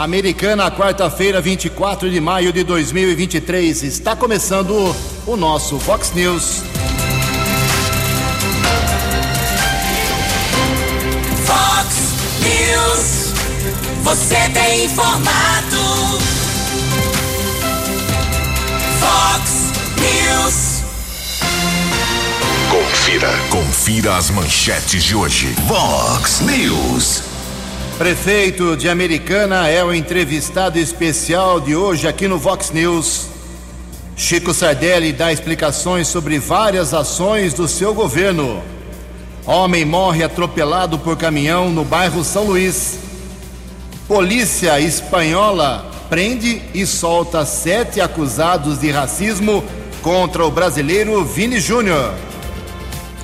Americana, quarta-feira, 24 de maio de 2023. Está começando o nosso Fox News. Fox News. Você tem informado. Fox News. Confira, confira as manchetes de hoje. Fox News. Prefeito de Americana é o entrevistado especial de hoje aqui no Vox News. Chico Sardelli dá explicações sobre várias ações do seu governo. Homem morre atropelado por caminhão no bairro São Luís. Polícia espanhola prende e solta sete acusados de racismo contra o brasileiro Vini Júnior.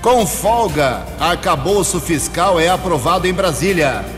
Com folga, arcabouço fiscal é aprovado em Brasília.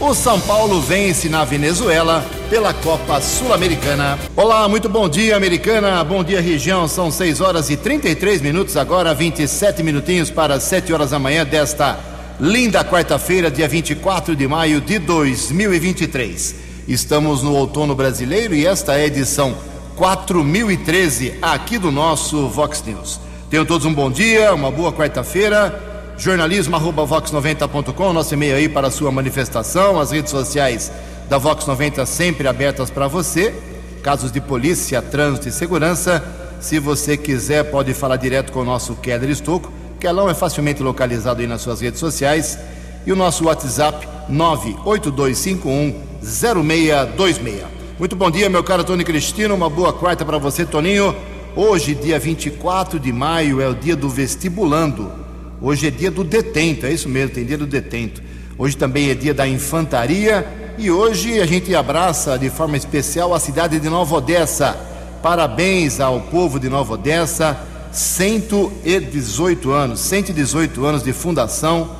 O São Paulo vence na Venezuela pela Copa Sul-Americana. Olá, muito bom dia, Americana. Bom dia, região. São 6 horas e 33 minutos, agora 27 minutinhos para 7 horas da manhã desta linda quarta-feira, dia 24 de maio de 2023. Estamos no outono brasileiro e esta é a edição 4013 aqui do nosso Vox News. Tenham todos um bom dia, uma boa quarta-feira jornalismo@vox90.com, nosso e-mail aí para a sua manifestação, as redes sociais da Vox 90 sempre abertas para você. Casos de polícia, trânsito e segurança, se você quiser pode falar direto com o nosso Keller Estocco. Kelão é facilmente localizado aí nas suas redes sociais e o nosso WhatsApp 982510626. Muito bom dia, meu caro Tony Cristino, uma boa quarta para você, Toninho. Hoje, dia 24 de maio, é o dia do vestibulando. Hoje é dia do detento, é isso mesmo, tem dia do detento. Hoje também é dia da infantaria e hoje a gente abraça de forma especial a cidade de Nova Odessa. Parabéns ao povo de Nova Odessa, 118 anos, 118 anos de fundação.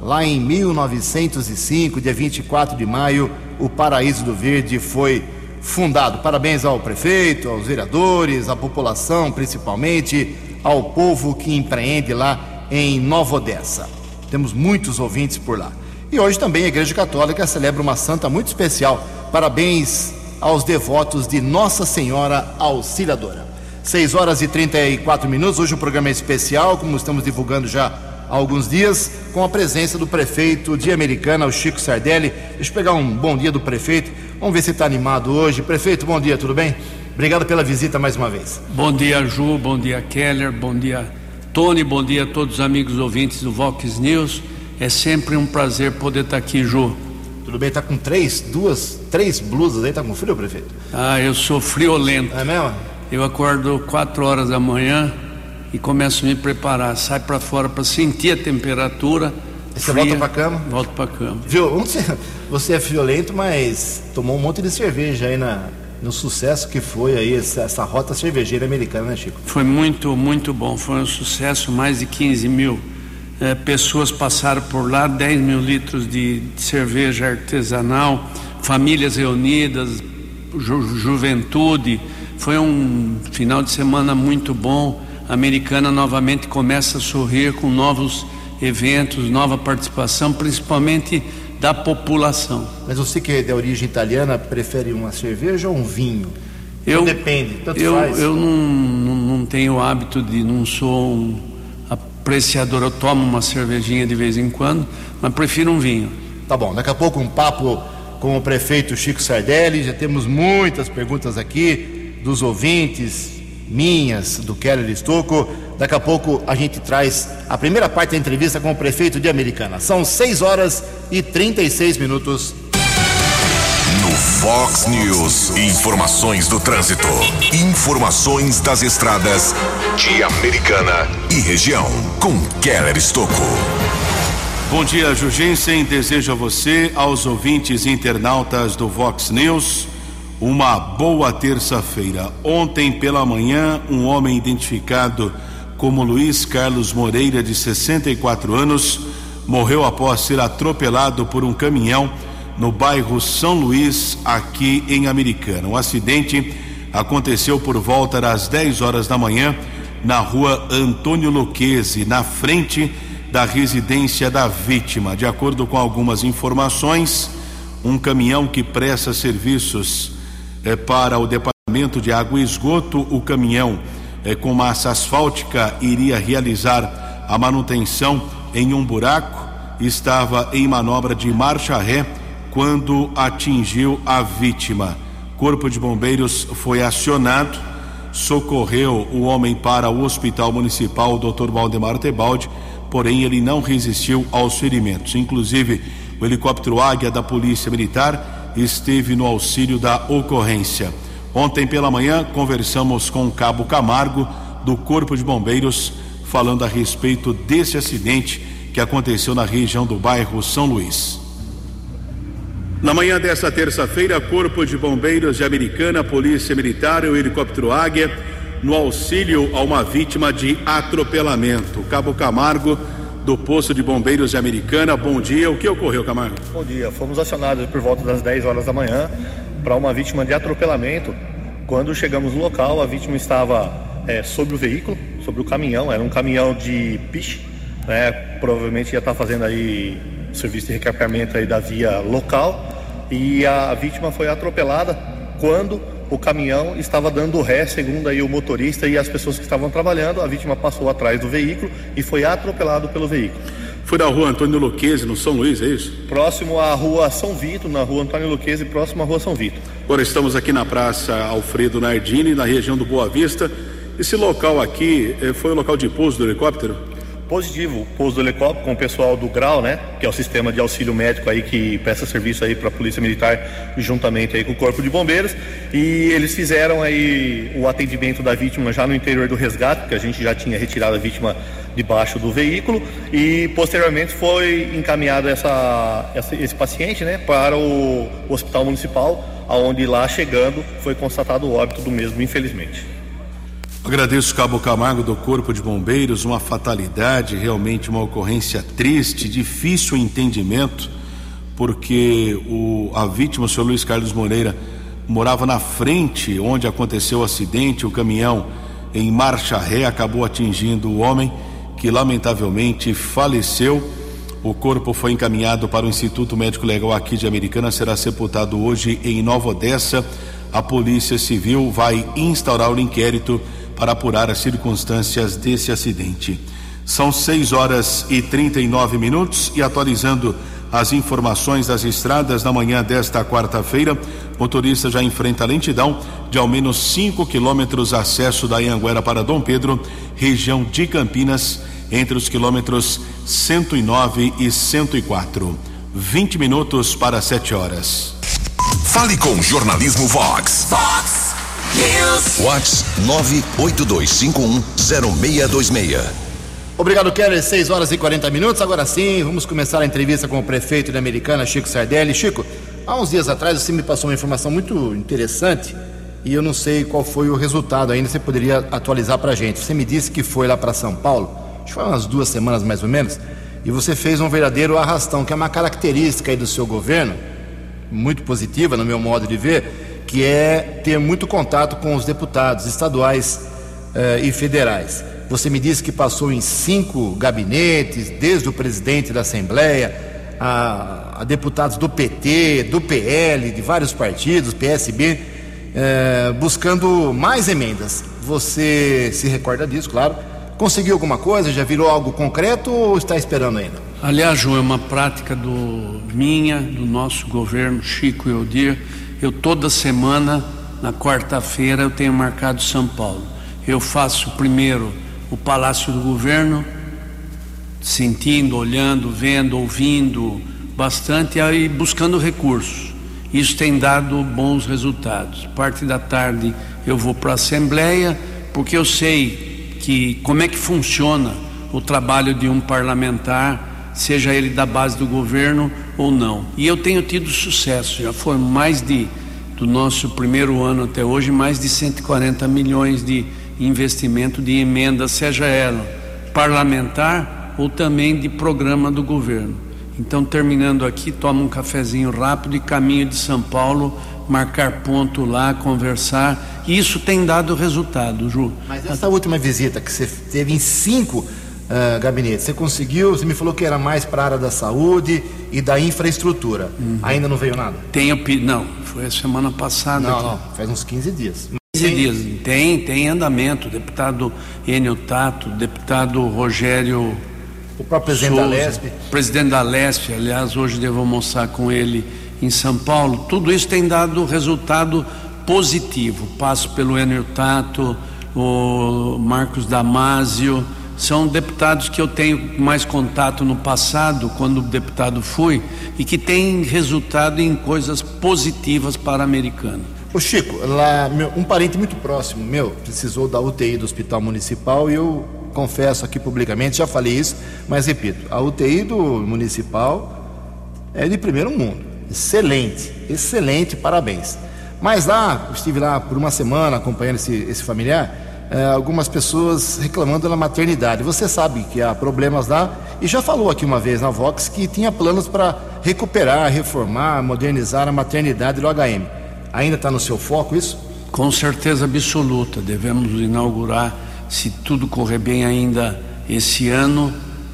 Lá em 1905, dia 24 de maio, o Paraíso do Verde foi fundado. Parabéns ao prefeito, aos vereadores, à população, principalmente ao povo que empreende lá em Nova Odessa. Temos muitos ouvintes por lá. E hoje também a Igreja Católica celebra uma santa muito especial. Parabéns aos devotos de Nossa Senhora Auxiliadora. 6 horas e 34 minutos. Hoje o programa é especial, como estamos divulgando já há alguns dias, com a presença do prefeito de Americana, o Chico Sardelli. Deixa eu pegar um bom dia do prefeito. Vamos ver se está animado hoje. Prefeito, bom dia, tudo bem? Obrigado pela visita mais uma vez. Bom dia, Ju. Bom dia, Keller. Bom dia, Tony, bom dia a todos os amigos ouvintes do Vox News. É sempre um prazer poder estar aqui, Ju. Tudo bem? Está com três, duas, três blusas aí? Está com frio, prefeito? Ah, eu sou friolento. É mesmo? Eu acordo quatro horas da manhã e começo a me preparar. Sai para fora para sentir a temperatura. E você volta para cama? Volto para cama. Viu? Você, você é friolento, mas tomou um monte de cerveja aí na, no sucesso que foi aí essa, essa, rota cervejeira americana, né, Chico? Foi muito, muito bom. Foi um sucesso. Mais de 15 mil eh, pessoas passaram por lá, 10 mil litros de, de cerveja artesanal, famílias reunidas, ju, juventude. Foi um final de semana muito bom. A americana novamente começa a sorrir com novos eventos, nova participação, principalmente da população. Mas você que é de origem italiana prefere uma cerveja ou um vinho? Eu, não depende, tanto eu, faz. Eu não, não, não tenho o hábito de, não sou um apreciador, eu tomo uma cervejinha de vez em quando, mas prefiro um vinho. Tá bom, daqui a pouco um papo com o prefeito Chico Sardelli, já temos muitas perguntas aqui dos ouvintes, minhas, do Keller Estocco. Daqui a pouco a gente traz a primeira parte da entrevista com o prefeito de Americana. São 6 horas e 36 minutos. No Fox News, informações do trânsito, informações das estradas de Americana e região, com Keller Estocco. Bom dia, Jugensen. Desejo a você, aos ouvintes internautas do Vox News, uma boa terça-feira. Ontem pela manhã, um homem identificado como Luiz Carlos Moreira, de 64 anos, morreu após ser atropelado por um caminhão no bairro São Luís, aqui em Americana. O acidente aconteceu por volta das 10 horas da manhã na rua Antônio Luquezzi, na frente da residência da vítima. De acordo com algumas informações, um caminhão que presta serviços eh, para o Departamento de Água e Esgoto. O caminhão eh, com massa asfáltica iria realizar a manutenção em um buraco. Estava em manobra de marcha ré quando atingiu a vítima. Corpo de Bombeiros foi acionado, socorreu o homem para o Hospital Municipal Dr. Valdemar Tebaldi, porém ele não resistiu aos ferimentos. Inclusive, o helicóptero Águia da Polícia Militar esteve no auxílio da ocorrência. Ontem pela manhã conversamos com o Cabo Camargo do Corpo de Bombeiros falando a respeito desse acidente que aconteceu na região do bairro São Luís. Na manhã desta terça-feira, Corpo de Bombeiros de Americana, Polícia Militar e o helicóptero Águia, no auxílio a uma vítima de atropelamento. Cabo Camargo, do posto de bombeiros de Americana. Bom dia. O que ocorreu, Camargo? Bom dia. Fomos acionados por volta das 10 horas da manhã para uma vítima de atropelamento. Quando chegamos no local, a vítima estava é, sobre o veículo, sobre o caminhão. Era um caminhão de piche, né? Provavelmente ia estar fazendo aí serviço de recarpeamento aí da via local e a vítima foi atropelada quando o caminhão estava dando ré, segundo aí o motorista e as pessoas que estavam trabalhando. A vítima passou atrás do veículo e foi atropelado pelo veículo. Foi na rua Antônio Luquezzi, no São Luís, é isso? Próximo à rua São Vito, na rua Antônio Luquezzi, próximo à rua São Vito. Agora estamos aqui na Praça Alfredo Nardini, na região do Boa Vista. Esse local aqui eh, foi o local de pouso do helicóptero? Positivo o pouso do helicóptero com o pessoal do GRAU, né, que é o sistema de auxílio médico aí que presta serviço aí para a Polícia Militar juntamente aí com o Corpo de Bombeiros e eles fizeram aí o atendimento da vítima já no interior do resgate, porque a gente já tinha retirado a vítima debaixo do veículo e posteriormente foi encaminhado essa, essa esse paciente, né, para o, o Hospital Municipal, aonde lá chegando foi constatado o óbito do mesmo, infelizmente. Agradeço Cabo Camargo do Corpo de Bombeiros, uma fatalidade, realmente uma ocorrência triste, difícil entendimento, porque o, a vítima, o senhor Luiz Carlos Moreira, morava na frente onde aconteceu o acidente, o caminhão em marcha ré acabou atingindo o homem, que lamentavelmente faleceu. O corpo foi encaminhado para o Instituto Médico Legal aqui de Americana, será sepultado hoje em Nova Odessa. A Polícia Civil vai instaurar o inquérito para apurar as circunstâncias desse acidente. São 6 horas e 39 minutos e atualizando as informações das estradas na manhã desta quarta-feira, motorista já enfrenta lentidão de ao menos 5 quilômetros acesso da Anhanguera para Dom Pedro, região de Campinas, entre os quilômetros 109 e 104. 20 minutos para 7 horas. Fale com Jornalismo Vox. Fox News. Vox 982510626. Obrigado, Keller. 6 horas e 40 minutos. Agora sim, vamos começar a entrevista com o prefeito de Americana, Chico Sardelli. Chico, há uns dias atrás você me passou uma informação muito interessante e eu não sei qual foi o resultado ainda. Você poderia atualizar para a gente. Você me disse que foi lá para São Paulo, acho que foi umas duas semanas mais ou menos, e você fez um verdadeiro arrastão, que é uma característica aí do seu governo, muito positiva no meu modo de ver, que é ter muito contato com os deputados estaduais eh, e federais. Você me disse que passou em cinco gabinetes, desde o presidente da Assembleia, a, a deputados do PT, do PL, de vários partidos, PSB, eh, buscando mais emendas. Você se recorda disso, claro. Conseguiu alguma coisa? Já virou algo concreto ou está esperando ainda? Aliás, João, é uma prática do minha, do nosso governo, Chico e Odir. Eu toda semana, na quarta-feira, eu tenho marcado São Paulo. Eu faço primeiro o Palácio do Governo, sentindo, olhando, vendo, ouvindo bastante e buscando recursos. Isso tem dado bons resultados. Parte da tarde eu vou para a Assembleia, porque eu sei que como é que funciona o trabalho de um parlamentar, seja ele da base do governo ou não. E eu tenho tido sucesso, já foram mais de, do nosso primeiro ano até hoje, mais de 140 milhões de investimento de emenda, seja ela parlamentar ou também de programa do governo. Então, terminando aqui, toma um cafezinho rápido e caminho de São Paulo, marcar ponto lá, conversar. E isso tem dado resultado, Ju. Mas essa última visita que você teve em cinco uh, gabinete. Você conseguiu, você me falou que era mais para a área da saúde e da infraestrutura. Uhum. Ainda não veio nada? Tenho, não, foi a semana passada. Não, aqui. não, faz uns 15 dias. 15 dias. Tem, tem andamento. Deputado Enio Tato, deputado Rogério. O próprio presidente Souza, da Lesp. Presidente da Lesp, aliás, hoje devo almoçar com ele em São Paulo. Tudo isso tem dado resultado positivo. Passo pelo Enio Tato, o Marcos Damasio são deputados que eu tenho mais contato no passado, quando deputado fui, e que têm resultado em coisas positivas para a americana. Ô Chico, lá, meu, um parente muito próximo meu precisou da UTI do Hospital Municipal e eu confesso aqui publicamente, já falei isso, mas repito, a UTI do Municipal é de primeiro mundo. Excelente, excelente, parabéns. Mas lá, estive lá por uma semana acompanhando esse, esse familiar é, algumas pessoas reclamando da maternidade. Você sabe que há problemas lá e já falou aqui uma vez na Vox que tinha planos para recuperar, reformar, modernizar a maternidade do HM. Ainda está no seu foco isso? Com certeza absoluta. Devemos inaugurar, se tudo correr bem, ainda esse ano,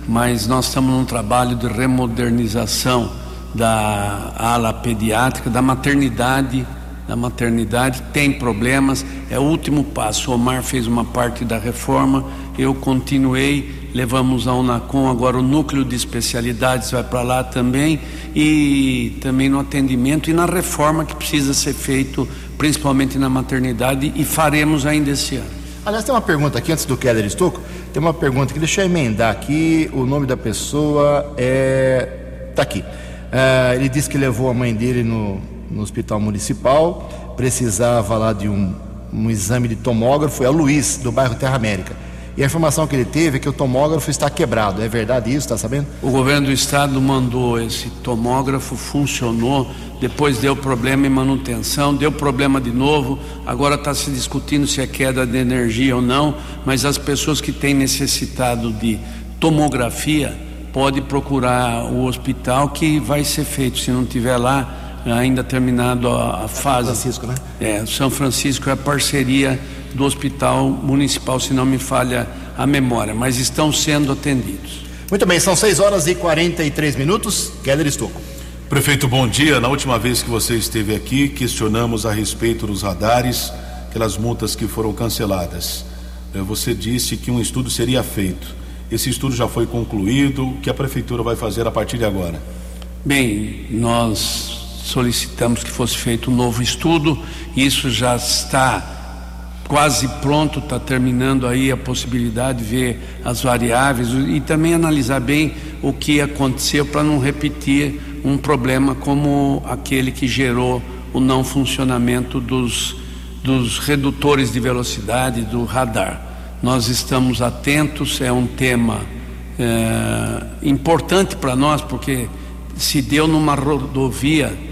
mas nós estamos num trabalho de remodernização da ala pediátrica, da maternidade da maternidade, tem problemas, é o último passo. O Omar fez uma parte da reforma, eu continuei, levamos a Unacom, agora o núcleo de especialidades vai para lá também, e também no atendimento e na reforma que precisa ser feito, principalmente na maternidade, e faremos ainda esse ano. Aliás, tem uma pergunta aqui, antes do Keller Estocco, tem uma pergunta que deixa eu emendar aqui, o nome da pessoa é. está aqui. Uh, ele disse que levou a mãe dele no, no hospital municipal, precisava lá de um, um exame de tomógrafo, é o Luiz, do bairro Terra América. E a informação que ele teve é que o tomógrafo está quebrado. É verdade isso? Está sabendo? O governo do estado mandou esse tomógrafo, funcionou, depois deu problema em manutenção, deu problema de novo. Agora está se discutindo se é queda de energia ou não. Mas as pessoas que têm necessitado de tomografia pode procurar o hospital que vai ser feito. Se não tiver lá, ainda terminado a, a fase. São Francisco, né? É, São Francisco é a parceria do Hospital Municipal, se não me falha a memória, mas estão sendo atendidos. Muito bem, são 6 horas e 43 minutos. Keller Estocco. Prefeito, bom dia. Na última vez que você esteve aqui, questionamos a respeito dos radares, aquelas multas que foram canceladas. É, você disse que um estudo seria feito. Esse estudo já foi concluído. O que a prefeitura vai fazer a partir de agora? Bem, nós solicitamos que fosse feito um novo estudo, isso já está quase pronto, está terminando aí a possibilidade de ver as variáveis e também analisar bem o que aconteceu para não repetir um problema como aquele que gerou o não funcionamento dos, dos redutores de velocidade do radar. Nós estamos atentos, é um tema é, importante para nós, porque se deu numa rodovia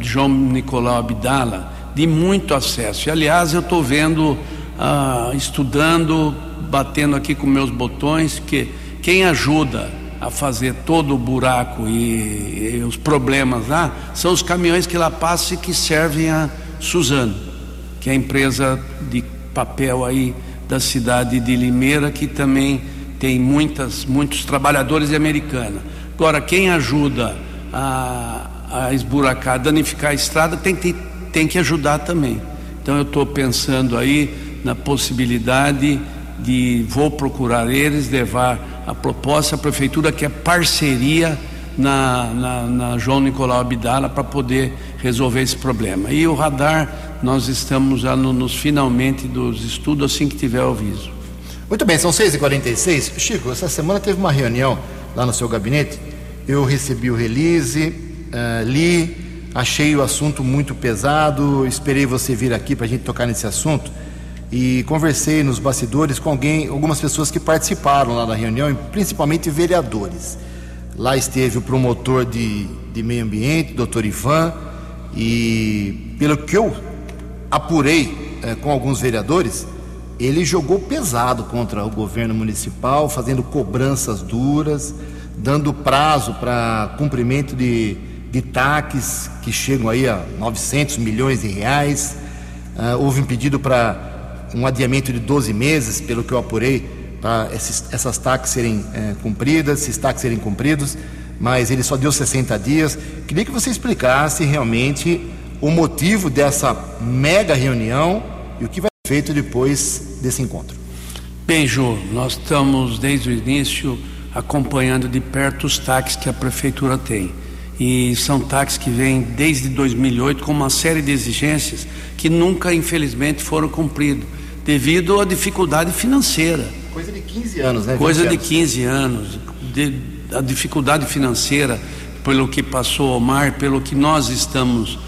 João Nicolau Abdala, de muito acesso. E, aliás, eu estou vendo, ah, estudando, batendo aqui com meus botões, que quem ajuda a fazer todo o buraco e, e os problemas lá são os caminhões que lá passam e que servem a Suzano, que é a empresa de papel aí da cidade de Limeira, que também tem muitas, muitos trabalhadores de Americana. Agora, quem ajuda a, a esburacar, danificar a estrada, tem que, tem que ajudar também. Então eu estou pensando aí na possibilidade de vou procurar eles, levar a proposta à prefeitura que é parceria na, na, na João Nicolau Abdala para poder resolver esse problema. E o radar, nós estamos já no, nos finalmente dos estudos assim que tiver o aviso. Muito bem, são 6h46. Chico, essa semana teve uma reunião lá no seu gabinete. Eu recebi o release, uh, li, achei o assunto muito pesado, esperei você vir aqui para a gente tocar nesse assunto e conversei nos bastidores com alguém, algumas pessoas que participaram lá da reunião, principalmente vereadores. Lá esteve o promotor de, de meio ambiente, doutor Ivan, e pelo que eu apurei eh, com alguns vereadores, ele jogou pesado contra o governo municipal, fazendo cobranças duras, dando prazo para cumprimento de de taques que chegam aí a 900 milhões de reais. Uh, houve um pedido para um adiamento de 12 meses, pelo que eu apurei, para essas taxas serem é, cumpridas, esses taxas serem cumpridos, mas ele só deu 60 dias. Queria que você explicasse realmente o motivo dessa mega reunião e o que vai ser feito depois desse encontro. Bem, Ju, nós estamos desde o início acompanhando de perto os taxas que a prefeitura tem. E são taxas que vêm desde 2008 com uma série de exigências que nunca, infelizmente, foram cumpridas, devido à dificuldade financeira. Coisa de 15 anos, né? Coisa de 15 anos. De, a dificuldade financeira, pelo que passou o mar, pelo que nós estamos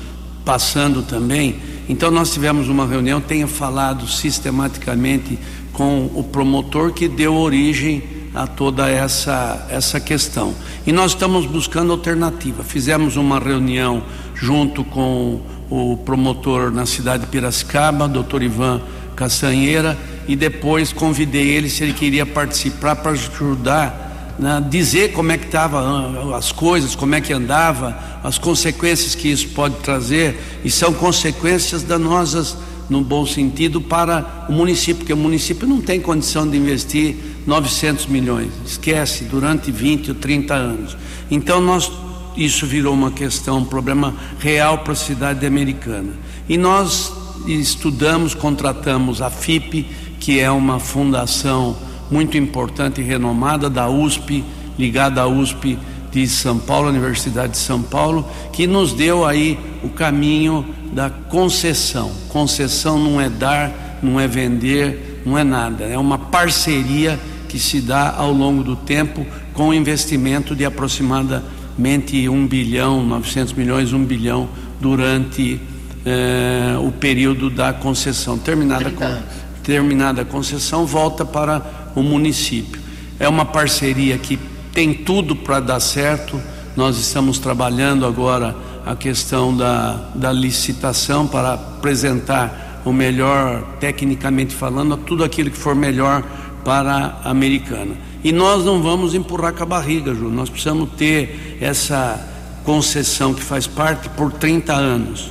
passando também. Então, nós tivemos uma reunião, tenho falado sistematicamente com o promotor que deu origem a toda essa, essa questão. E nós estamos buscando alternativa. Fizemos uma reunião junto com o promotor na cidade de Piracicaba, doutor Ivan Castanheira, e depois convidei ele se ele queria participar para ajudar, né, dizer como é que estavam as coisas, como é que andava, as consequências que isso pode trazer, e são consequências danosas no bom sentido para o município, porque o município não tem condição de investir 900 milhões, esquece, durante 20 ou 30 anos. Então nós isso virou uma questão, um problema real para a cidade americana. E nós estudamos, contratamos a FIP, que é uma fundação muito importante e renomada da USP, ligada à USP de São Paulo, Universidade de São Paulo, que nos deu aí o caminho da concessão. Concessão não é dar, não é vender, não é nada, é uma parceria que se dá ao longo do tempo com investimento de aproximadamente 1 bilhão, 900 milhões, 1 bilhão durante eh, o período da concessão. Terminada, com, terminada a concessão, volta para o município. É uma parceria que tem tudo para dar certo. Nós estamos trabalhando agora a questão da, da licitação para apresentar o melhor, tecnicamente falando, tudo aquilo que for melhor para a americana. E nós não vamos empurrar com a barriga, Ju. Nós precisamos ter essa concessão que faz parte por 30 anos.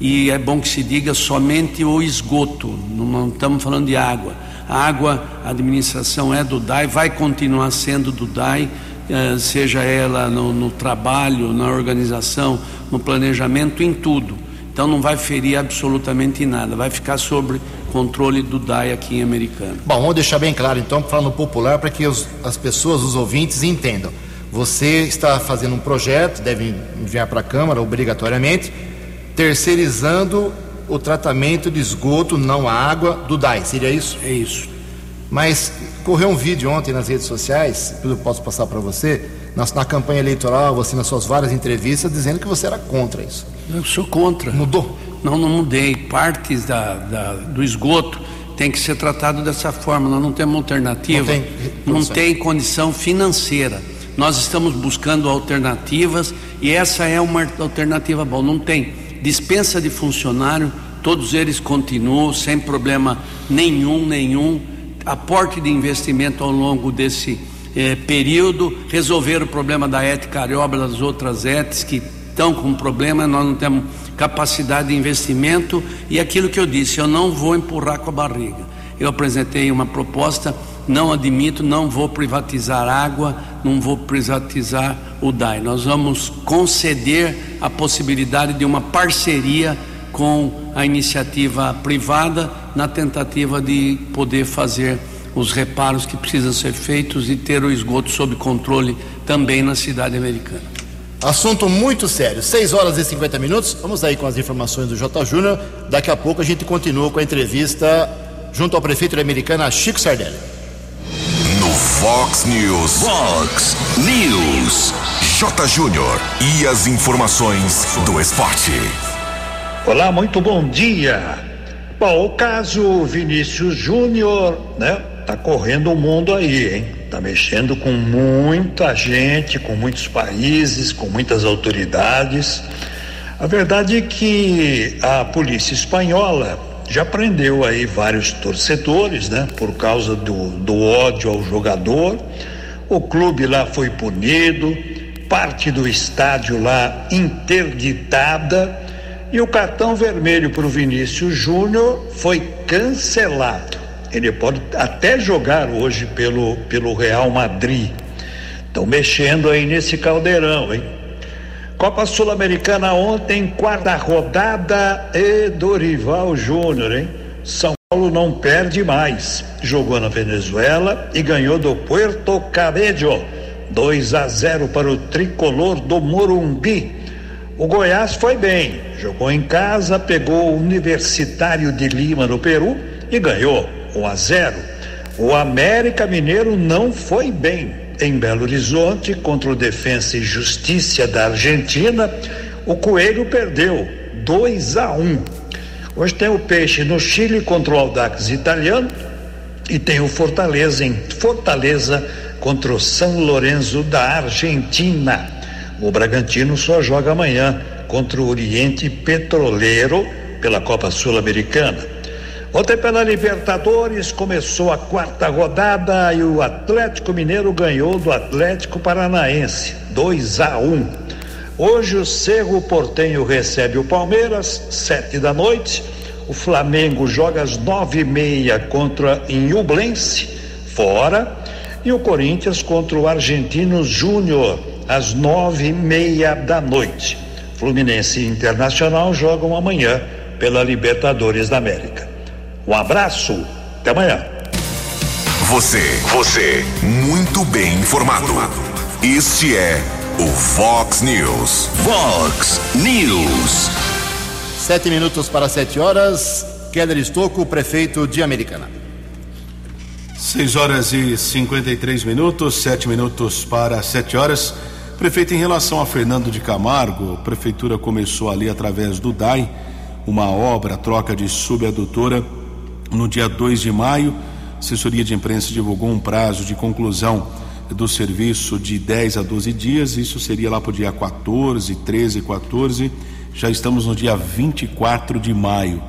E é bom que se diga somente o esgoto, não estamos falando de água a água, a administração é do DAI, vai continuar sendo do DAI, eh, seja ela no, no trabalho, na organização, no planejamento, em tudo. Então não vai ferir absolutamente nada, vai ficar sobre controle do DAI aqui em Americana. Bom, vamos deixar bem claro então, falando popular, para que os, as pessoas, os ouvintes entendam. Você está fazendo um projeto, deve enviar para a Câmara obrigatoriamente, terceirizando o tratamento de esgoto, não a água, do DAI, seria isso? É isso. Mas correu um vídeo ontem nas redes sociais, eu posso passar para você, na, na, campanha eleitoral, você nas suas várias entrevistas, dizendo que você era contra isso. Eu sou contra. Mudou? Não, não mudei. Partes da, da do esgoto tem que ser tratado dessa forma. Nós não temos alternativa. Não tem, não tem condição financeira. Nós estamos buscando alternativas e essa é uma alternativa boa. Não tem dispensa de funcionário, todos eles continuam sem problema nenhum, nenhum. Aporte de investimento ao longo desse eh, período, resolver o problema da ética Arioba, das outras éticas que estão com problema, nós não temos capacidade de investimento e aquilo que eu disse, eu não vou empurrar com a barriga. Eu apresentei uma proposta, não admito, não vou privatizar água, não vou privatizar o DAI. Nós vamos conceder a possibilidade de uma parceria com a iniciativa privada na tentativa de poder fazer os reparos que precisam ser feitos e ter o esgoto sob controle também na cidade americana. Assunto muito sério. 6 horas e 50 minutos. Vamos aí com as informações do J. Júnior. Daqui a pouco a gente continua com a entrevista junto ao prefeito americano Chico Sardelli. No Fox News. Fox News. J. Júnior. E as informações do esporte. Olá, muito bom dia. Bom, o caso Vinícius Júnior, né? Tá correndo o mundo aí, hein? Tá mexendo com muita gente, com muitos países, com muitas autoridades. A verdade é que a polícia espanhola já prendeu aí vários torcedores, né? Por causa do, do ódio ao jogador. O clube lá foi punido, parte do estádio lá interditada e o cartão vermelho para o Vinícius Júnior foi cancelado. Ele pode até jogar hoje pelo, pelo Real Madrid. Estão mexendo aí nesse caldeirão, hein? Copa Sul-Americana ontem, quarta rodada e Dorival Júnior, hein? São Paulo não perde mais. Jogou na Venezuela e ganhou do Puerto Cabello. 2 a 0 para o tricolor do Morumbi. O Goiás foi bem, jogou em casa, pegou o Universitário de Lima no Peru e ganhou 1 a 0. O América Mineiro não foi bem. Em Belo Horizonte, contra o Defensa e Justiça da Argentina, o Coelho perdeu 2 a 1. Hoje tem o Peixe no Chile contra o Aldax italiano e tem o Fortaleza em Fortaleza contra o São Lourenço da Argentina. O Bragantino só joga amanhã contra o Oriente Petroleiro pela Copa Sul-Americana. Ontem pela Libertadores começou a quarta rodada e o Atlético Mineiro ganhou do Atlético Paranaense 2 a 1. Hoje o Cerro Portenho recebe o Palmeiras sete da noite. O Flamengo joga às nove e meia contra Inhublense fora e o Corinthians contra o Argentino Júnior às nove e meia da noite. Fluminense e Internacional jogam amanhã pela Libertadores da América. Um abraço, até amanhã. Você, você, muito bem informado. Este é o Fox News. Fox News. Sete minutos para sete horas. Keller Estocco, prefeito de Americana. 6 horas e 53 minutos, 7 minutos para 7 horas. Prefeito, em relação a Fernando de Camargo, a prefeitura começou ali através do DAI uma obra, troca de subadutora, no dia 2 de maio. A assessoria de imprensa divulgou um prazo de conclusão do serviço de 10 a 12 dias. Isso seria lá para o dia 14, 13 e 14. Já estamos no dia 24 de maio.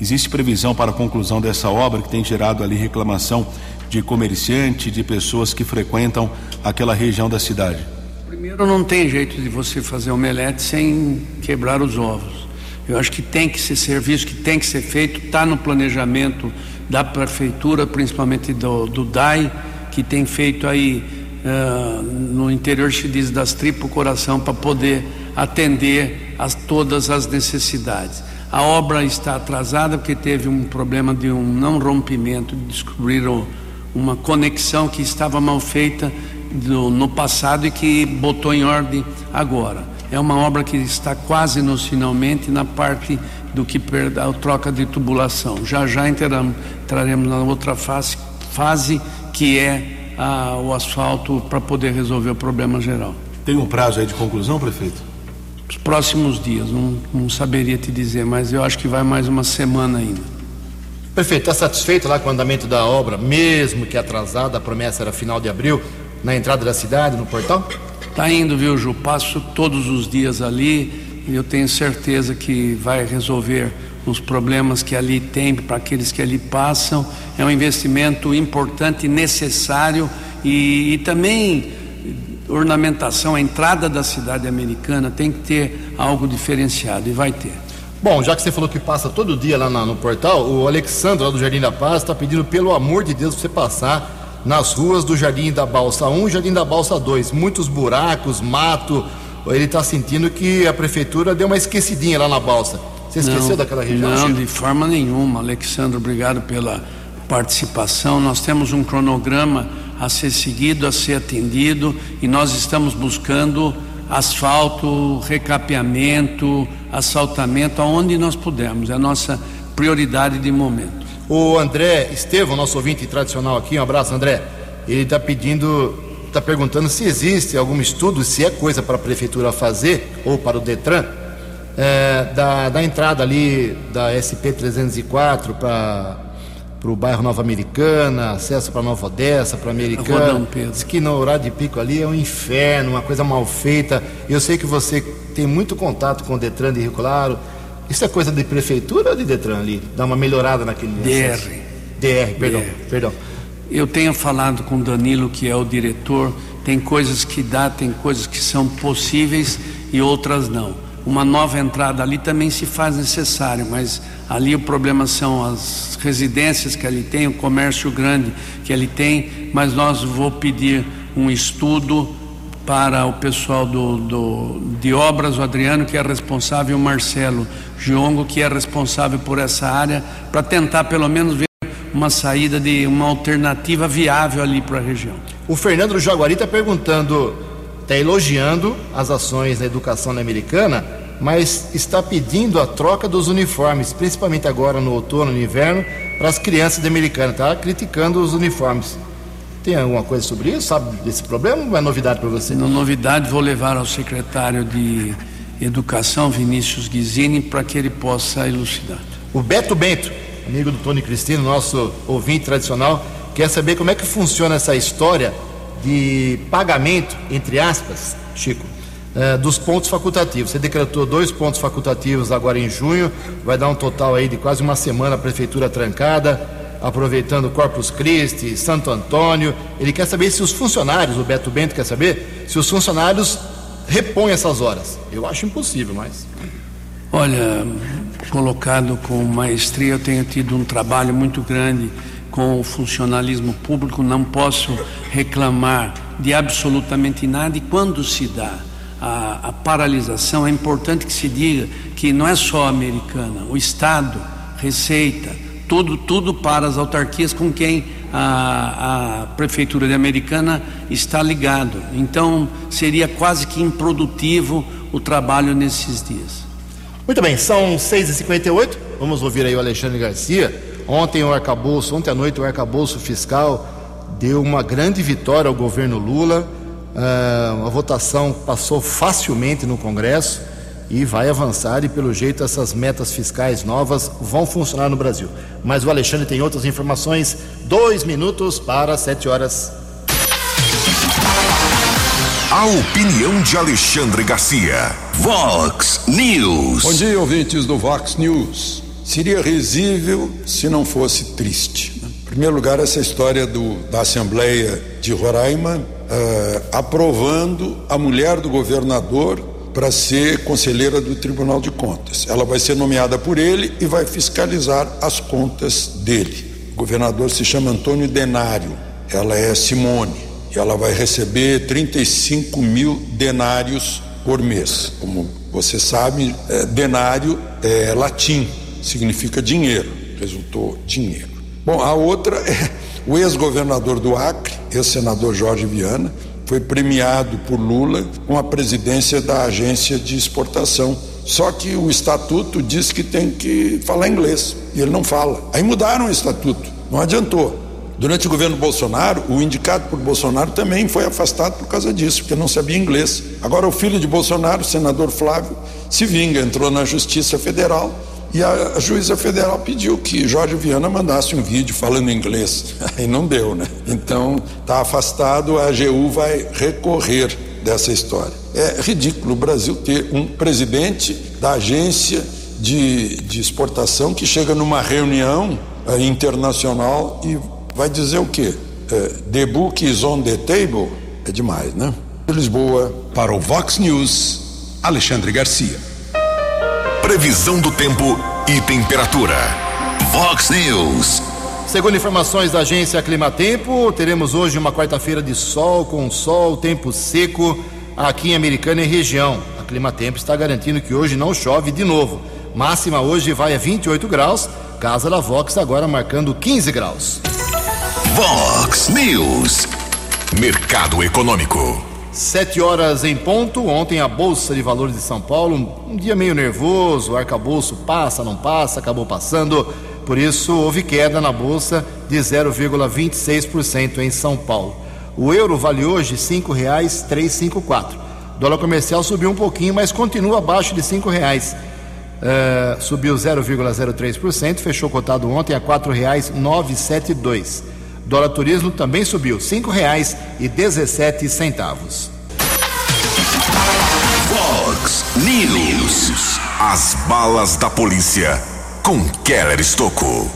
Existe previsão para a conclusão dessa obra que tem gerado ali reclamação de comerciante, de pessoas que frequentam aquela região da cidade? Primeiro, não tem jeito de você fazer omelete sem quebrar os ovos. Eu acho que tem que ser serviço, que tem que ser feito, está no planejamento da prefeitura, principalmente do, do DAI, que tem feito aí uh, no interior se diz das tripas coração para poder atender a todas as necessidades. A obra está atrasada porque teve um problema de um não rompimento, descobriram uma conexão que estava mal feita no passado e que botou em ordem agora. É uma obra que está quase nos finalmente na parte do que a troca de tubulação. Já já entraremos, entraremos na outra fase, fase que é a, o asfalto para poder resolver o problema geral. Tem um prazo aí de conclusão, prefeito? Os próximos dias, não, não saberia te dizer, mas eu acho que vai mais uma semana ainda. Prefeito, está satisfeito lá com o andamento da obra, mesmo que atrasada, a promessa era final de abril, na entrada da cidade, no portal? Está indo, viu, Ju? Passo todos os dias ali e eu tenho certeza que vai resolver os problemas que ali tem para aqueles que ali passam. É um investimento importante, necessário e, e também ornamentação, a entrada da cidade americana tem que ter algo diferenciado e vai ter. Bom, já que você falou que passa todo dia lá no portal, o Alexandre lá do Jardim da Paz está pedindo pelo amor de Deus você passar nas ruas do Jardim da Balsa 1 e Jardim da Balsa 2. Muitos buracos, mato. Ele está sentindo que a prefeitura deu uma esquecidinha lá na balsa. Você esqueceu não, daquela região? Não, de forma nenhuma. Alexandre, obrigado pela participação. Nós temos um cronograma a ser seguido, a ser atendido e nós estamos buscando asfalto, recapeamento, assaltamento, aonde nós pudermos. É a nossa prioridade de momento. O André Estevam, nosso ouvinte tradicional aqui, um abraço, André. Ele está pedindo, está perguntando se existe algum estudo, se é coisa para a prefeitura fazer ou para o Detran, é, da, da entrada ali da SP 304 para para o bairro Nova Americana, acesso para Nova Odessa, para Americana. Diz que no horário de pico ali é um inferno, uma coisa mal feita. Eu sei que você tem muito contato com o Detran de Rio Claro. Isso é coisa de prefeitura ou de Detran ali? Dá uma melhorada naquele DR. DR, perdão, DR. perdão. Eu tenho falado com o Danilo, que é o diretor, tem coisas que dá, tem coisas que são possíveis e outras não. uma nova entrada ali também se faz necessário, mas ali o problema são as residências que ali tem, o comércio grande que ali tem, mas nós vou pedir um estudo para o pessoal do, do, de obras, o Adriano, que é responsável, e o Marcelo Giongo, que é responsável por essa área, para tentar pelo menos ver uma saída de uma alternativa viável ali para a região. O Fernando do Jaguari está perguntando, está elogiando as ações da educação na americana, mas está pedindo a troca dos uniformes, principalmente agora no outono e inverno, para as crianças da americana, está criticando os uniformes. Tem alguma coisa sobre isso? Sabe desse problema ou é novidade para você? Não, novidade, vou levar ao secretário de Educação, Vinícius Guizini, para que ele possa elucidar. O Beto Bento, amigo do Tony Cristino, nosso ouvinte tradicional, quer saber como é que funciona essa história de pagamento, entre aspas, Chico, eh, dos pontos facultativos. Você decretou dois pontos facultativos agora em junho, vai dar um total aí de quase uma semana a prefeitura trancada aproveitando Corpus Christi, Santo Antônio. Ele quer saber se os funcionários, o Beto Bento quer saber, se os funcionários repõem essas horas. Eu acho impossível, mas. Olha, colocado com maestria, eu tenho tido um trabalho muito grande com o funcionalismo público, não posso reclamar de absolutamente nada. E quando se dá a, a paralisação, é importante que se diga que não é só americana, o Estado, Receita, tudo, tudo para as autarquias com quem a, a Prefeitura de Americana está ligado. Então, seria quase que improdutivo o trabalho nesses dias. Muito bem, são 6h58. Vamos ouvir aí o Alexandre Garcia. Ontem o arcabouço, ontem à noite o arcabouço fiscal deu uma grande vitória ao governo Lula. Uh, a votação passou facilmente no Congresso e vai avançar e pelo jeito essas metas fiscais novas vão funcionar no Brasil. Mas o Alexandre tem outras informações. Dois minutos para sete horas. A opinião de Alexandre Garcia. Vox News. Bom dia, ouvintes do Vox News. Seria risível se não fosse triste. Né? Em primeiro lugar, essa história do, da Assembleia de Roraima uh, aprovando a mulher do governador para ser conselheira do Tribunal de Contas. Ela vai ser nomeada por ele e vai fiscalizar as contas dele. O governador se chama Antônio Denário, ela é Simone, e ela vai receber 35 mil denários por mês. Como você sabe, é, denário é latim, significa dinheiro, resultou dinheiro. Bom, a outra é o ex-governador do Acre, ex-senador Jorge Viana, foi premiado por Lula com a presidência da agência de exportação. Só que o estatuto diz que tem que falar inglês e ele não fala. Aí mudaram o estatuto, não adiantou. Durante o governo Bolsonaro, o indicado por Bolsonaro também foi afastado por causa disso, porque não sabia inglês. Agora, o filho de Bolsonaro, o senador Flávio, se vinga, entrou na Justiça Federal e a, juíza federal pediu que Jorge Viana mandasse um vídeo falando inglês. Aí não deu, né? Então está afastado, a AGU vai recorrer dessa história. É ridículo o Brasil ter um presidente da agência de, de exportação que chega numa reunião é, internacional e vai dizer o quê? É, the book is on the table? É demais, né? Lisboa. Para o Vox News, Alexandre Garcia. Previsão do tempo e temperatura. Vox News. Segundo informações da agência Climatempo, teremos hoje uma quarta-feira de sol com sol, tempo seco aqui em Americana e região. A Climatempo está garantindo que hoje não chove de novo. Máxima hoje vai a 28 graus, casa da Vox agora marcando 15 graus. Vox News. Mercado Econômico. Sete horas em ponto. Ontem a Bolsa de Valores de São Paulo, um dia meio nervoso, o arcabouço passa, não passa, acabou passando. Por isso houve queda na Bolsa de 0,26% em São Paulo. O euro vale hoje R$ 5,354. Dólar comercial subiu um pouquinho, mas continua abaixo de R$ 5,00. Uh, subiu 0,03%, fechou cotado ontem a R$ 4,972. Dólar turismo também subiu, cinco reais e dezessete centavos. Fox News. As balas da polícia com Keller Estocou.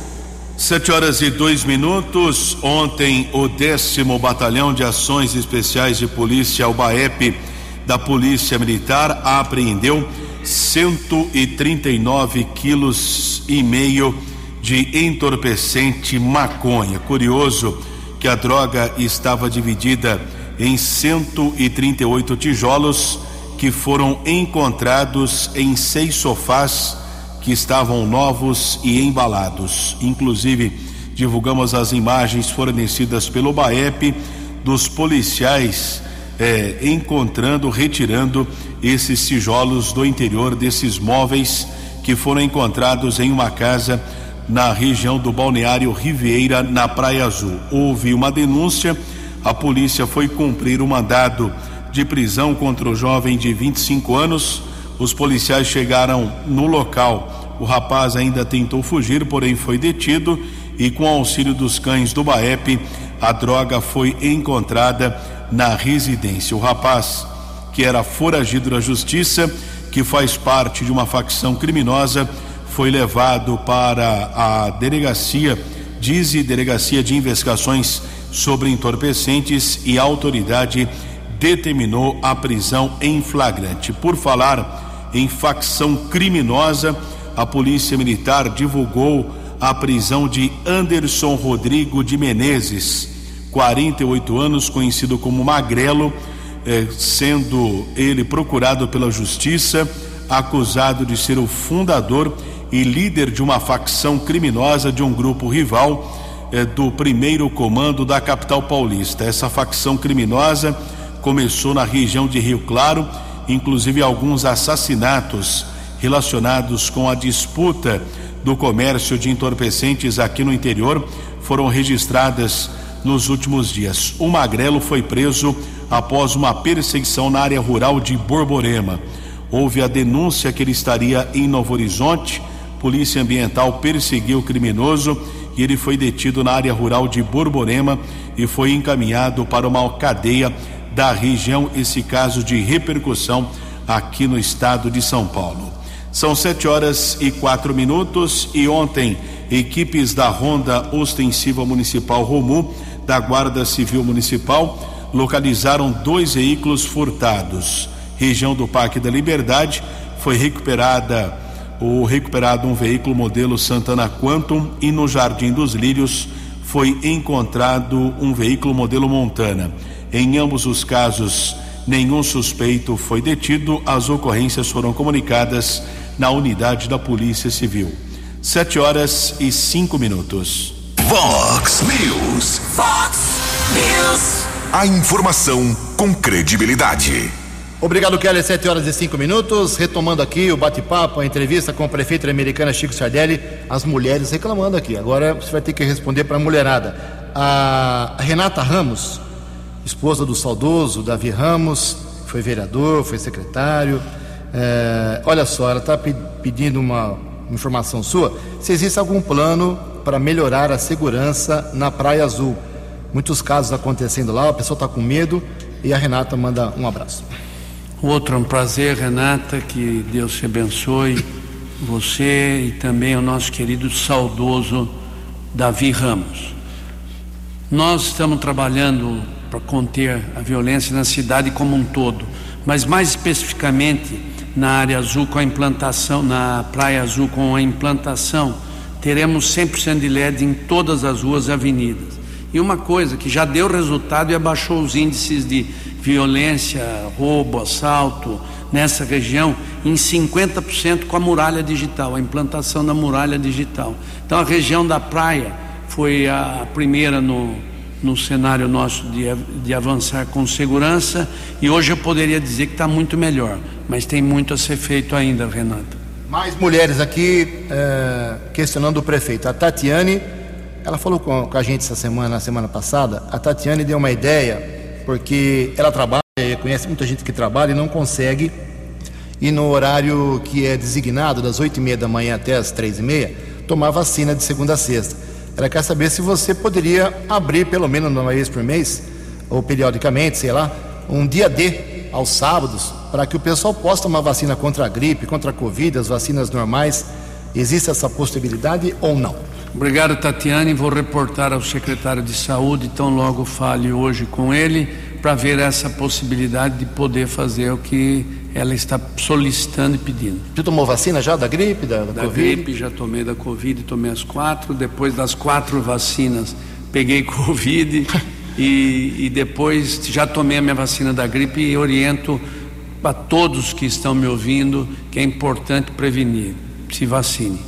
Sete horas e dois minutos. Ontem, o décimo Batalhão de Ações Especiais de Polícia, o BAEP, da Polícia Militar apreendeu 139 quilos e meio de entorpecente maconha. Curioso que a droga estava dividida em 138 tijolos que foram encontrados em seis sofás que estavam novos e embalados. Inclusive, divulgamos as imagens fornecidas pelo BAEP dos policiais eh, encontrando, retirando esses tijolos do interior desses móveis que foram encontrados em uma casa na região do balneário Riviera, na Praia Azul. Houve uma denúncia, a polícia foi cumprir o mandado de prisão contra o jovem de 25 anos. Os policiais chegaram no local. O rapaz ainda tentou fugir, porém foi detido e, com auxílio dos cães do BAEP, a droga foi encontrada na residência. O rapaz, que era foragido da justiça, que faz parte de uma facção criminosa, foi levado para a delegacia, diz delegacia de investigações sobre entorpecentes e a autoridade determinou a prisão em flagrante. Por falar em facção criminosa, a Polícia Militar divulgou a prisão de Anderson Rodrigo de Menezes, 48 anos, conhecido como Magrelo, eh, sendo ele procurado pela Justiça, acusado de ser o fundador e líder de uma facção criminosa de um grupo rival eh, do primeiro comando da capital paulista. Essa facção criminosa começou na região de Rio Claro, inclusive alguns assassinatos relacionados com a disputa do comércio de entorpecentes aqui no interior foram registradas nos últimos dias. O Magrelo foi preso após uma perseguição na área rural de Borborema. Houve a denúncia que ele estaria em Novo Horizonte. Polícia Ambiental perseguiu o criminoso e ele foi detido na área rural de Borborema e foi encaminhado para uma cadeia da região, esse caso de repercussão aqui no estado de São Paulo. São sete horas e quatro minutos e ontem equipes da Ronda Ostensiva Municipal Romu da Guarda Civil Municipal localizaram dois veículos furtados. Região do Parque da Liberdade foi recuperada ou recuperado um veículo modelo Santana Quantum e no Jardim dos Lírios foi encontrado um veículo modelo Montana. Em ambos os casos, nenhum suspeito foi detido. As ocorrências foram comunicadas na unidade da Polícia Civil. Sete horas e cinco minutos. Vox News. Fox News. A informação com credibilidade. Obrigado, Kelly. Sete horas e cinco minutos. Retomando aqui o bate-papo, a entrevista com a prefeita americana Chico Sardelli. As mulheres reclamando aqui. Agora você vai ter que responder para a mulherada. A Renata Ramos esposa do saudoso Davi Ramos, foi vereador, foi secretário. É, olha só, ela está pe pedindo uma informação sua. Se existe algum plano para melhorar a segurança na Praia Azul? Muitos casos acontecendo lá, a pessoa está com medo e a Renata manda um abraço. Outro é um prazer, Renata, que Deus te abençoe, você e também o nosso querido saudoso Davi Ramos. Nós estamos trabalhando para conter a violência na cidade como um todo, mas mais especificamente na área azul com a implantação, na Praia Azul com a implantação, teremos 100% de LED em todas as ruas e avenidas. E uma coisa que já deu resultado e abaixou os índices de violência, roubo, assalto nessa região em 50% com a muralha digital, a implantação da muralha digital. Então a região da praia foi a primeira no no cenário nosso de, de avançar com segurança e hoje eu poderia dizer que está muito melhor, mas tem muito a ser feito ainda, Renata. Mais mulheres aqui é, questionando o prefeito. A Tatiane, ela falou com, com a gente essa semana, na semana passada. A Tatiane deu uma ideia, porque ela trabalha, conhece muita gente que trabalha e não consegue ir no horário que é designado, das oito e meia da manhã até as três e meia, tomar vacina de segunda a sexta. Ela quer saber se você poderia abrir, pelo menos uma vez por mês, ou periodicamente, sei lá, um dia D aos sábados, para que o pessoal possa tomar vacina contra a gripe, contra a Covid, as vacinas normais. Existe essa possibilidade ou não? Obrigado, Tatiane. Vou reportar ao secretário de Saúde, tão logo fale hoje com ele, para ver essa possibilidade de poder fazer o que ela está solicitando e pedindo. Você tomou vacina já da gripe, da, da, Da Covid? gripe, já tomei da Covid, tomei as quatro. Depois das quatro vacinas, peguei Covid e, e depois já tomei a minha vacina da gripe e oriento a todos que estão me ouvindo que é importante prevenir. Se vacine.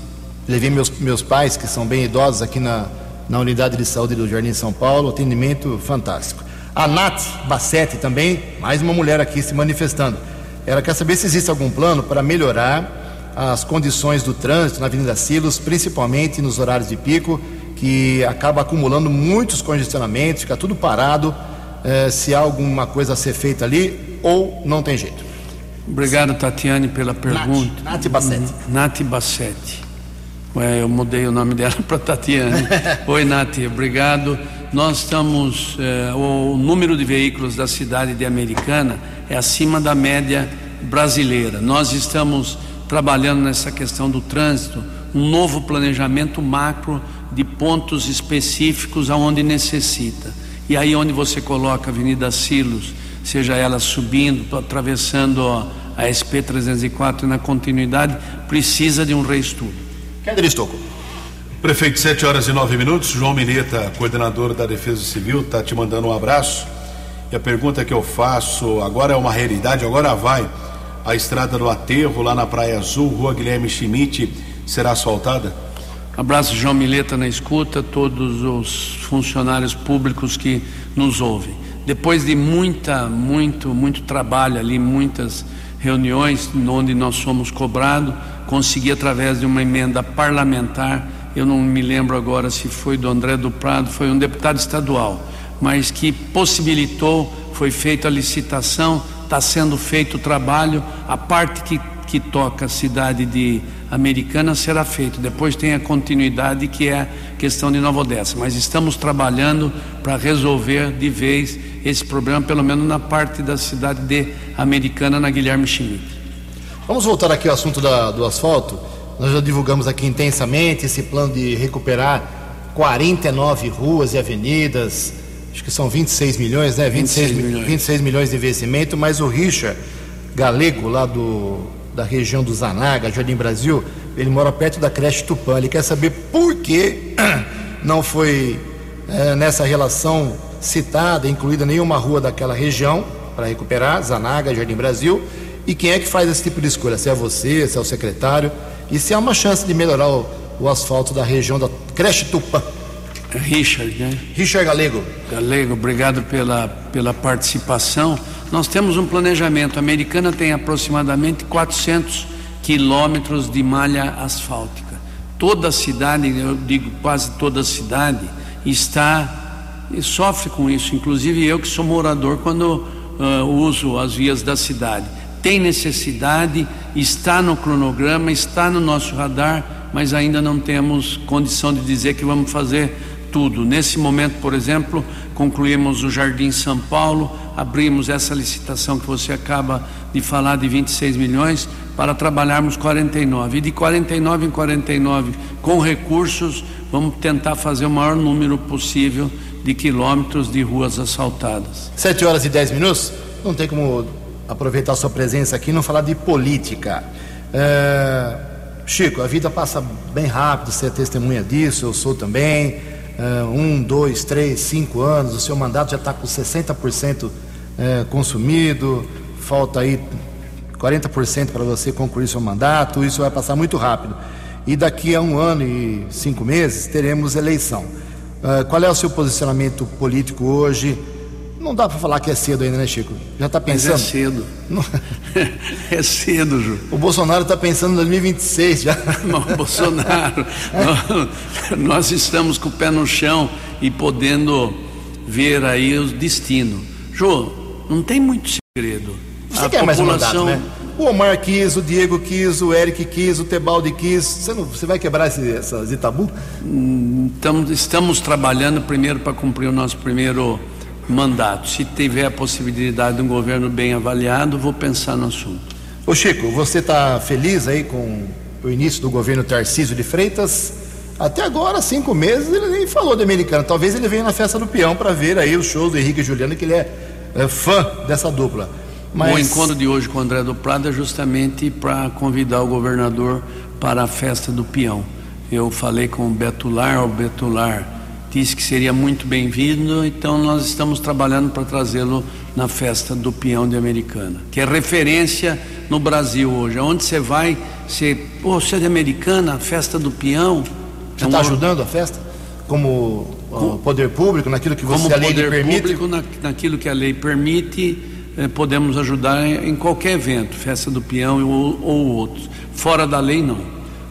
Levei meus, meus pais, que são bem idosos, aqui na, na unidade de saúde do Jardim São Paulo, atendimento fantástico. A Nath Bassetti também, mais uma mulher aqui se manifestando. Ela quer saber se existe algum plano para melhorar as condições do trânsito na Avenida Silos, principalmente nos horários de pico, que acaba acumulando muitos congestionamentos, fica tudo parado. eh, se há alguma coisa a ser feita ali ou não tem jeito. Obrigado, Tatiane, pela pergunta. Nath, Nath Bassetti. Nath Bassetti. Ué, eu mudei o nome dela para Tatiane. Oi, Nath, obrigado. Nós estamos. eh, o número de veículos da cidade de Americana é acima da média brasileira. Nós estamos trabalhando nessa questão do trânsito, um novo planejamento macro de pontos específicos aonde necessita. E aí onde você coloca a Avenida Silos, seja ela subindo, atravessando a SP 304 na continuidade, precisa de um reestudo. Keller Estocco. Prefeito, 7 horas e 9 minutos. João Mineta, coordenador da Defesa Civil, está te mandando um abraço. E a pergunta que eu faço agora é uma realidade, agora vai. A estrada do Aterro, lá na Praia Azul, Rua Guilherme Schmidt, será asfaltada? Abraço João Mileta na escuta, todos os funcionários públicos que nos ouvem. Depois de muita, muito, muito trabalho ali, muitas reuniões onde nós somos cobrados, consegui através de uma emenda parlamentar, eu não me lembro agora se foi do André do Prado, foi um deputado estadual, mas que possibilitou, foi feita a licitação, está sendo feito o trabalho, a parte que, que toca a cidade de Americana será feito. Depois tem a continuidade que é a questão de Nova Odessa. Mas estamos trabalhando para resolver de vez esse problema, pelo menos na parte da cidade de Americana, na Guilherme Schmidt. Vamos voltar aqui ao assunto da- do asfalto. Nós já divulgamos aqui intensamente esse plano de recuperar 49 ruas e avenidas. Acho que são 26 milhões, né? 26, 26 mi- milhões. 26 milhões de investimento, mas o Richard Galego, lá do, da região do Zanaga, Jardim Brasil, ele mora perto da creche Tupã. Ele quer saber por que não foi eh, nessa relação citada, incluída nenhuma rua daquela região para recuperar, Zanaga, Jardim Brasil, e quem é que faz esse tipo de escolha? Se é você, se é o secretário, e se há uma chance de melhorar o, o asfalto da região da creche Tupã. Richard, né? Richard Galego. Galego, obrigado pela, pela participação. Nós temos um planejamento. A Americana tem aproximadamente 400 quilômetros de malha asfáltica. Toda a cidade, eu digo quase toda a cidade, está e sofre com isso. Inclusive eu que sou morador quando ah, uso as vias da cidade. Tem necessidade, está no cronograma, está no nosso radar, mas ainda não temos condição de dizer que vamos fazer tudo. Nesse momento, por exemplo, concluímos o Jardim São Paulo, abrimos essa licitação que você acaba de falar de 26 milhões para trabalharmos 49. E de 49 em 49, com recursos, vamos tentar fazer o maior número possível de quilômetros de ruas asfaltadas. 7 horas e 10 minutos. Não tem como aproveitar a sua presença aqui e não falar de política. É, Chico, a vida passa bem rápido, você é testemunha disso, eu sou também. É, um, dois, três, cinco anos, o seu mandato já está com 60% é, consumido, falta aí 40% para você concluir seu mandato, isso vai passar muito rápido. E daqui a um ano e cinco meses teremos eleição. Ah, qual é o seu posicionamento político hoje? Não dá para falar que é cedo ainda, né, Chico? Já está Mas é pensando? cedo. é cedo, Ju. O Bolsonaro está pensando em 2026 já. Não, Bolsonaro, nós, nós estamos com o pé no chão e podendo ver aí o destino. Jô, não tem muito segredo. Você A quer mais um mandato, população- né? O Omar quis, o Diego quis, o Eric quis, o Tebaldi quis. Você, não, você vai quebrar esse, essas Itabu? Estamos, estamos trabalhando primeiro para cumprir o nosso primeiro mandato. Se tiver a possibilidade de um governo bem avaliado, vou pensar no assunto. Ô Chico, você está feliz aí com o início do governo Tarcísio de Freitas? Até agora, cinco meses, ele nem falou do americano. Talvez ele venha na festa do peão para ver aí os shows do Henrique e Juliano, que ele é é, fã dessa dupla. Mas... O encontro de hoje com o André do Prado é justamente para convidar o governador para a festa do peão. Eu falei com o Betular, o Betular disse que seria muito bem-vindo, então nós estamos trabalhando para trazê-lo na festa do peão de Americana, que é referência no Brasil hoje. Onde você vai, você, pô, você é de Americana, festa do peão. Você está é ajudando a festa? Como Com, poder público, naquilo que você a lei permite? Público, na, naquilo que a lei permite, eh, podemos ajudar em, em, qualquer evento, festa do peão ou, ou outros. Fora da lei, não.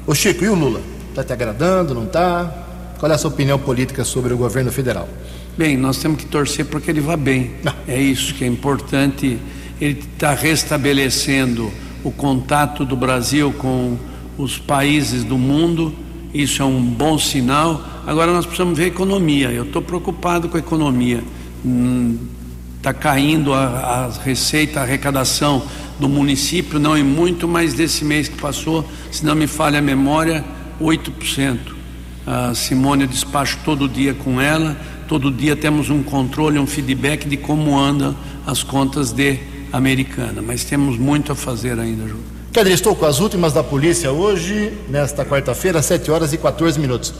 Ô Chico, e o Lula? Está te agradando, não está? Qual é a sua opinião política sobre o governo federal? Bem, nós temos que torcer para que ele vá bem. Não. É isso que é importante. Ele está restabelecendo o contato do Brasil com os países do mundo. Isso é um bom sinal. Agora nós precisamos ver a economia. Eu estou preocupado com a economia. Está hum, caindo a, a receita, a arrecadação do município, não em muito, mas desse mês que passou, se não me falha a memória, 8%. A Simone eu despacho todo dia com ela, todo dia temos um controle, um feedback de como andam as contas de Americana, mas temos muito a fazer ainda, Ju. Cadê? Estou com as últimas da polícia hoje, nesta quarta-feira, 7 horas e 14 minutos.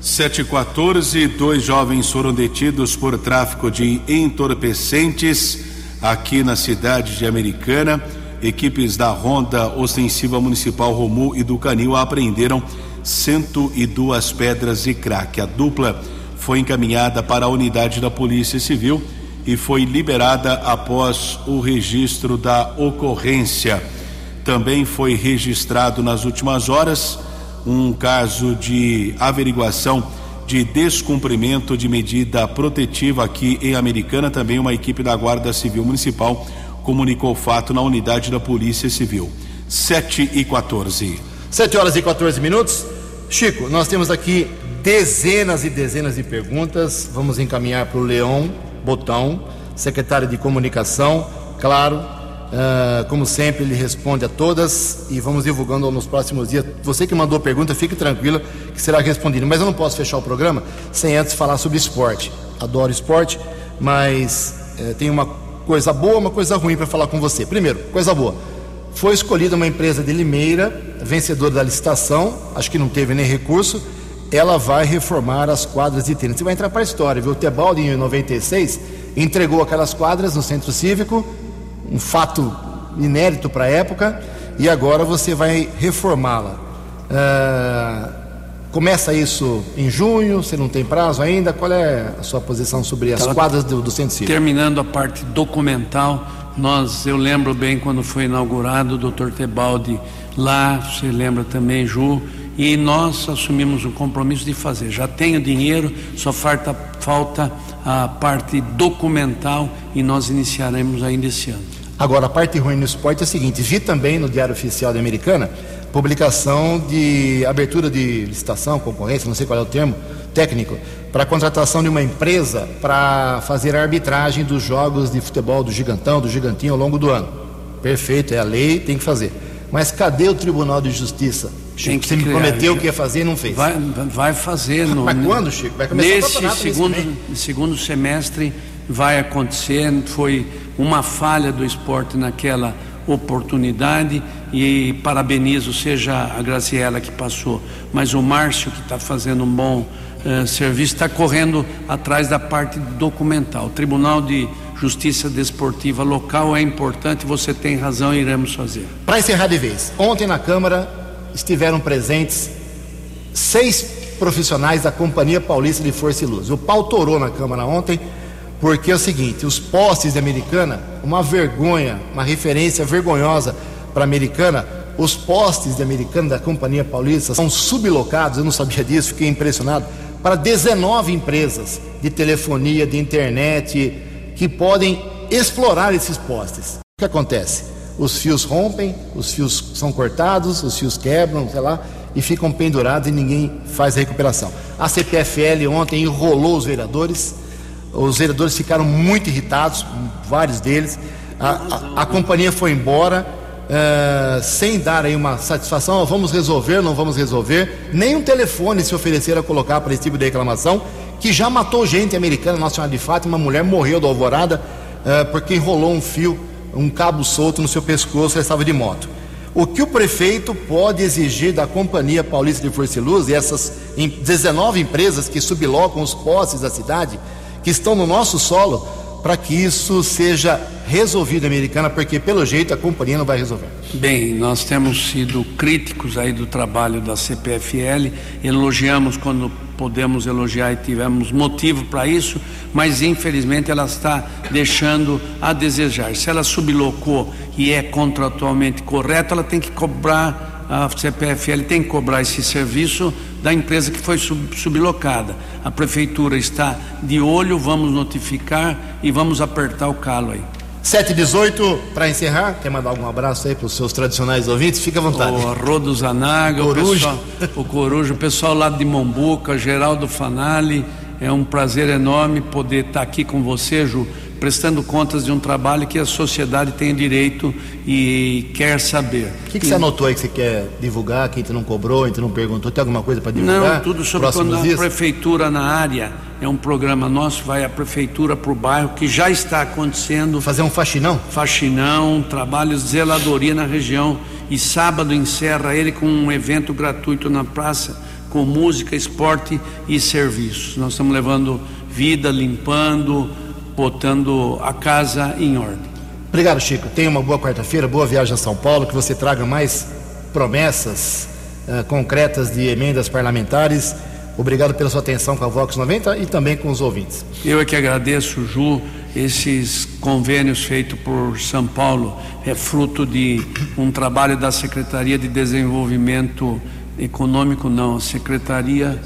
7 e 14, dois jovens foram detidos por tráfico de entorpecentes aqui na cidade de Americana. Equipes da Ronda Ostensiva Municipal Romu e do Canil apreenderam 102 pedras de crack. A dupla foi encaminhada para a unidade da Polícia Civil e foi liberada após o registro da ocorrência. Também foi registrado nas últimas horas um caso de averiguação de descumprimento de medida protetiva aqui em Americana. Também uma equipe da Guarda Civil Municipal comunicou o fato na unidade da Polícia Civil. 7 e 14. 7 horas e 14 minutos. Chico, nós temos aqui dezenas e dezenas de perguntas. Vamos encaminhar para o Leão Botão, secretário de Comunicação. Claro, uh, como sempre, ele responde a todas e vamos divulgando nos próximos dias. Você que mandou pergunta, fique tranquila que será respondido. Mas eu não posso fechar o programa sem antes falar sobre esporte. Adoro esporte, mas uh, tem uma coisa boa, uma coisa ruim para falar com você. Primeiro, coisa boa foi escolhida uma empresa de Limeira, vencedora da licitação, acho que não teve nem recurso. Ela vai reformar as quadras de tênis. Você vai entrar para a história, viu? O Tebaldi, em 96, entregou aquelas quadras no centro cívico, um fato inédito para a época, e agora você vai reformá-la. Uh, começa isso em junho, você não tem prazo ainda? Qual é a sua posição sobre as quadras do, do centro cívico? Terminando a parte documental nós, eu lembro bem quando foi inaugurado o Dr. Tebaldi lá, você lembra também, Ju, e nós assumimos o compromisso de fazer. Já tenho dinheiro, só falta, falta a parte documental e nós iniciaremos ainda esse ano. Agora, a parte ruim no esporte é a seguinte: vi também no Diário Oficial da Americana publicação de abertura de licitação, concorrência, não sei qual é o termo técnico, para a contratação de uma empresa para fazer a arbitragem dos jogos de futebol do Gigantão, do Gigantinho ao longo do ano. Perfeito, é a lei, tem que fazer. Mas cadê o Tribunal de Justiça? Chico, você me prometeu que ia fazer e não fez. Vai, vai fazer. No, Mas quando, Chico? Vai começar nesse segundo, segundo semestre vai acontecer. Foi uma falha do esporte naquela oportunidade e parabenizo seja a Graciela que passou, mas o Márcio que está fazendo um bom uh, serviço está correndo atrás da parte documental. O Tribunal de Justiça Desportiva local é importante, você tem razão, iremos fazer. Para encerrar de vez, ontem na Câmara estiveram presentes seis profissionais da Companhia Paulista de Força e Luz. O pau torou na Câmara ontem porque é o seguinte: os postes de Americana, uma vergonha, uma referência vergonhosa para Americana, os postes de Americana da Companhia Paulista são sublocados, eu não sabia disso, fiquei impressionado, para 19 empresas de telefonia, de internet, que podem explorar esses postes. O que acontece? Os fios rompem, os fios são cortados, os fios quebram, sei lá, e ficam pendurados e ninguém faz a recuperação. A CPFL ontem enrolou os vereadores os vereadores ficaram muito irritados, vários deles. A, a, a companhia foi embora uh, sem dar aí uma satisfação. vamos resolver, não vamos resolver. Nem um telefone se ofereceram a colocar para esse tipo de reclamação, que já matou gente americana, Nacional de Fátima. Uma mulher morreu do Alvorada uh, porque enrolou um fio, um cabo solto no seu pescoço, ele estava de moto. O que o prefeito pode exigir da Companhia Paulista de Força e Luz e essas 19 empresas que sublocam os postes da cidade, que estão no nosso solo, para que isso seja resolvido, americana, porque pelo jeito a companhia não vai resolver. Bem, nós temos sido críticos aí do trabalho da CPFL, elogiamos quando podemos elogiar e tivemos motivo para isso, mas infelizmente ela está deixando a desejar. Se ela sublocou e é contratualmente correto, ela tem que cobrar a CPFL tem que cobrar esse serviço da empresa que foi sub, sublocada. A prefeitura está de olho, vamos notificar e vamos apertar o calo aí. 718, para encerrar, quer mandar algum abraço aí para os seus tradicionais ouvintes? Fica à vontade. O Rodo Zanaga, o, pessoal, o Coruja, o pessoal lá de Mombuca, Geraldo Fanali, é um prazer enorme poder estar aqui com você, Ju, prestando contas de um trabalho que a sociedade tem direito e quer saber. O que, que e... você anotou aí que você quer divulgar, que a gente não cobrou, a gente não perguntou? Tem alguma coisa para divulgar? Não, tudo sobre quando a prefeitura na área, é um programa nosso, vai a prefeitura para o bairro, que já está acontecendo. Fazer um faxinão? Faxinão, trabalhos de zeladoria na região e sábado encerra ele com um evento gratuito na praça com música, esporte e serviços. Nós estamos levando vida, limpando, botando a casa em ordem. Obrigado, Chico. Tenha uma boa quarta-feira, boa viagem a São Paulo, que você traga mais promessas uh, concretas de emendas parlamentares. Obrigado pela sua atenção com a Vox 90 e também com os ouvintes. Eu é que agradeço, Ju, esses convênios feitos por São Paulo é fruto de um trabalho da Secretaria de Desenvolvimento Econômico, não, Secretaria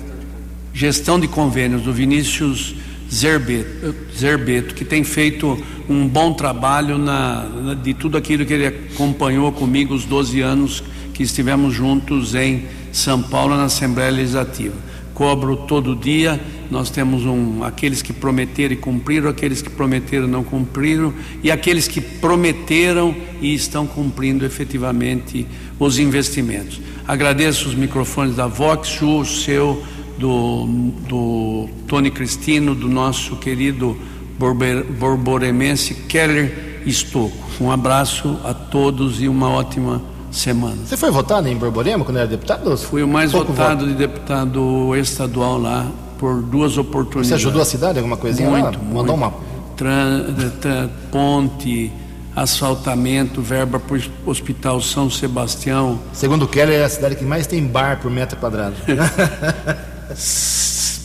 Gestão de Convênios do Vinícius Zerbeto, Zerbeto, que tem feito um bom trabalho na, na, de tudo aquilo que ele acompanhou comigo os 12 anos que estivemos juntos em São Paulo na Assembleia Legislativa. Cobro todo dia, nós temos um, aqueles que prometeram e cumpriram, aqueles que prometeram e não cumpriram, e aqueles que prometeram e estão cumprindo efetivamente os investimentos. Agradeço os microfones da Vox, o seu do, do Tony Cristino, do nosso querido borboremense Keller Estocco. Um abraço a todos e uma ótima semana. Você foi votado em Borborema quando era deputado? Fui o mais Pouco votado voto. de deputado estadual lá por duas oportunidades. Você ajudou a cidade alguma coisinha muito, lá? Muito. Mandou uma Tran, tra, ponte, asfaltamento, verba para o Hospital São Sebastião. Segundo o Keller, é a cidade que mais tem bar por metro quadrado.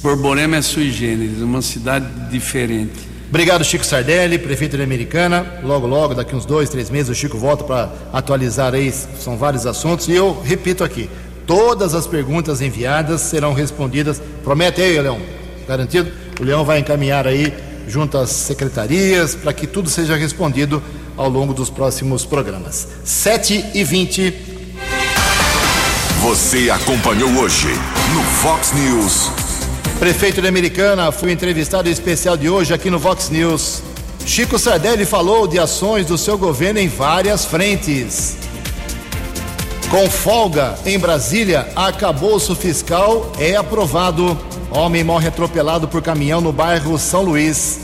Borborema é sui generis, uma cidade diferente. Obrigado, Chico Sardelli, prefeito de Americana. Logo, logo, daqui uns dois, três meses, o Chico volta para atualizar aí, são vários assuntos. E eu repito aqui: todas as perguntas enviadas serão respondidas. Promete aí, Leão? Garantido? O Leão vai encaminhar aí junto às secretarias para que tudo seja respondido ao longo dos próximos programas. 7 e 20. Você acompanhou hoje no Fox News. Prefeito de Americana foi entrevistado especial de hoje aqui no Vox News. Chico Sardelli falou de ações do seu governo em várias frentes. Com folga em Brasília, acabouço fiscal é aprovado. Homem morre atropelado por caminhão no bairro São Luís.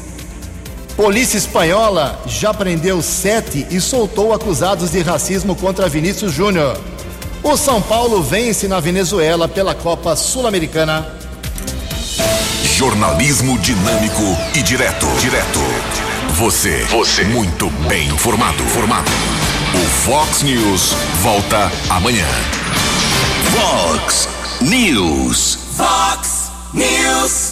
Polícia espanhola já prendeu sete e soltou acusados de racismo contra Vinícius Júnior. O São Paulo vence na Venezuela pela Copa Sul-Americana. Jornalismo dinâmico e direto. Direto. Você. Você. Muito bem informado. Formado. O Fox News volta amanhã. Fox News. Fox News.